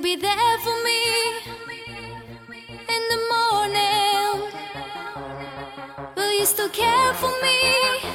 You'll be there for me in the morning. Will you still care for me?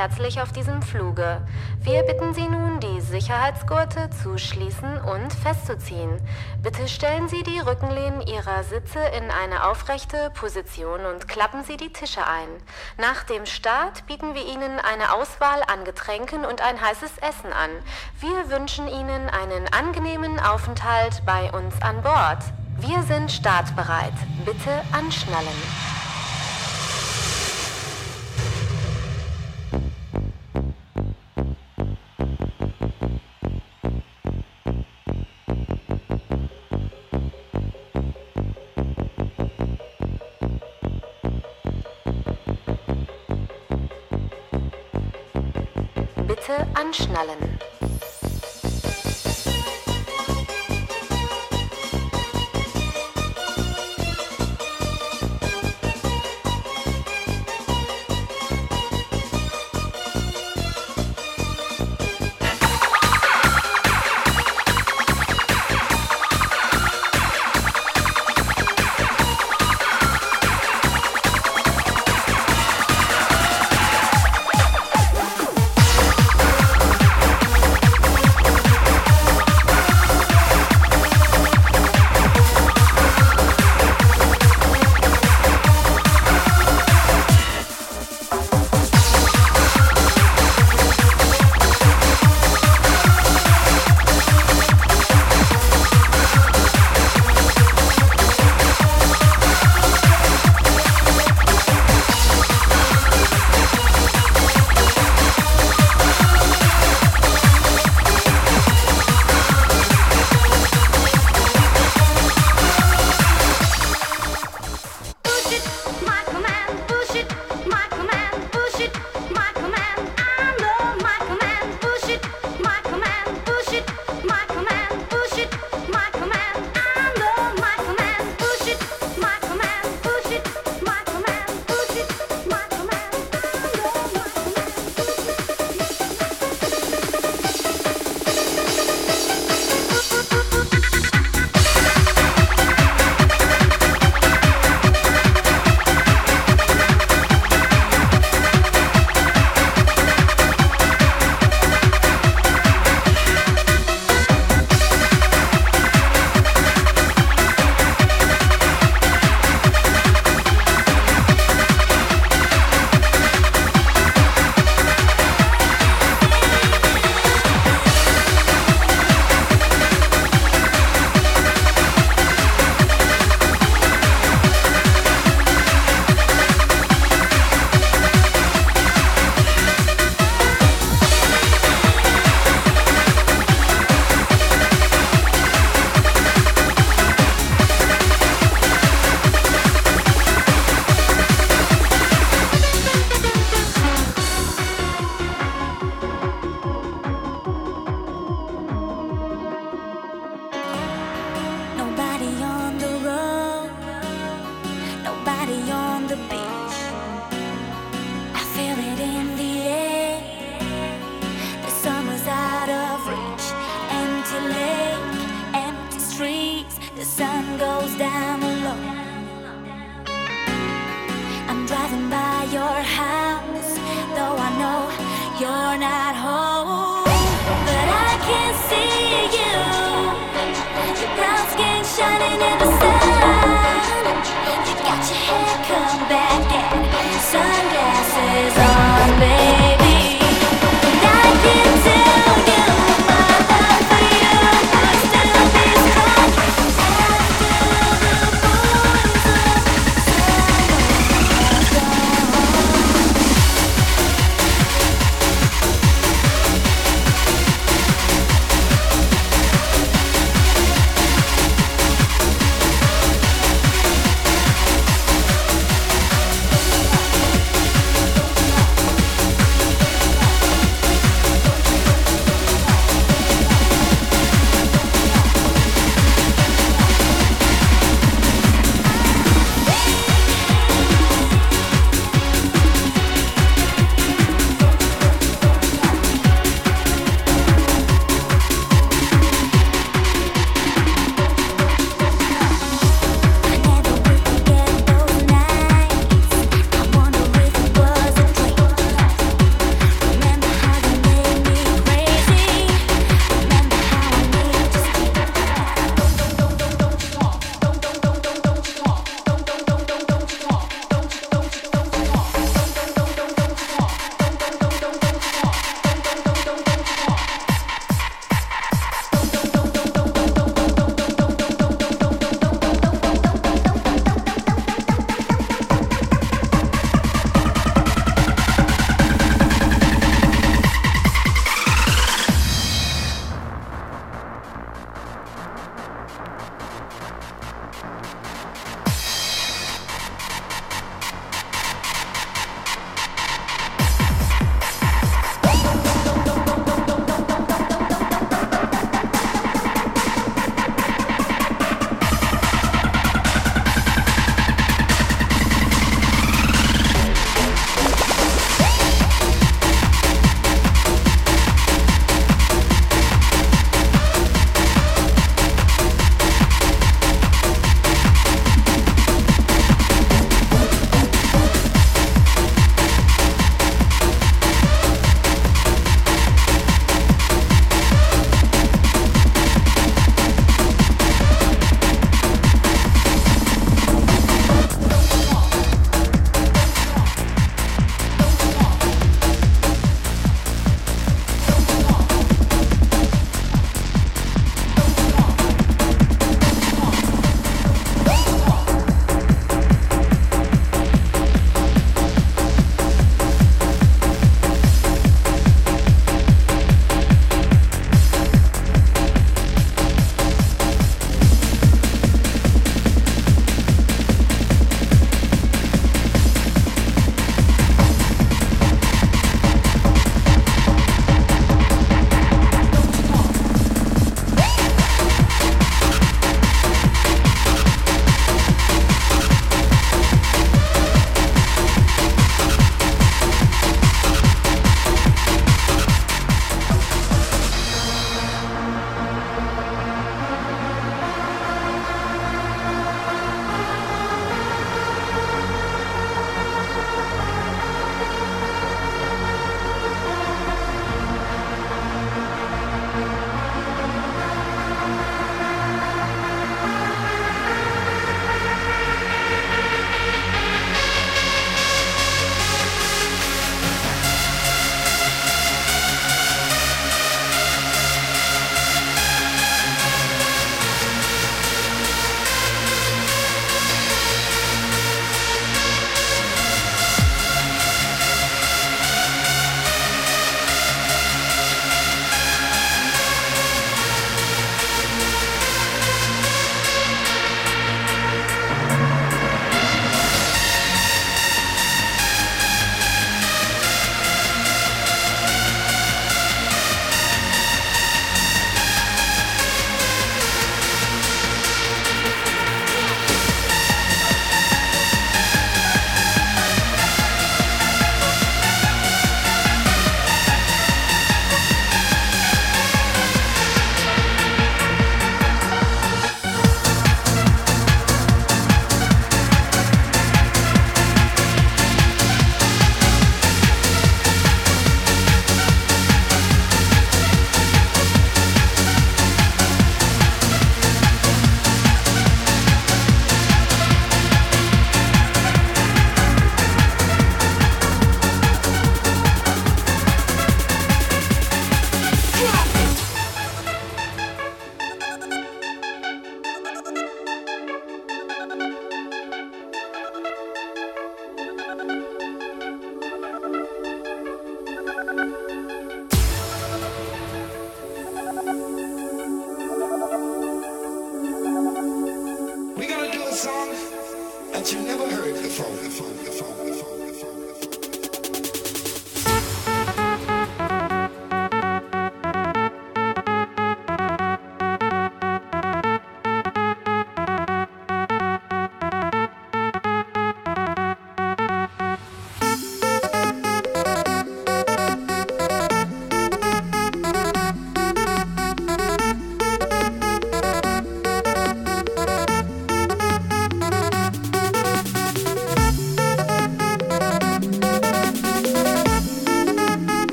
herzlich auf diesem Fluge. Wir bitten Sie nun, die Sicherheitsgurte zu schließen und festzuziehen. Bitte stellen Sie die Rückenlehnen Ihrer Sitze in eine aufrechte Position und klappen Sie die Tische ein. Nach dem Start bieten wir Ihnen eine Auswahl an Getränken und ein heißes Essen an. Wir wünschen Ihnen einen angenehmen Aufenthalt bei uns an Bord. Wir sind startbereit. Bitte anschnallen. Kette anschnallen.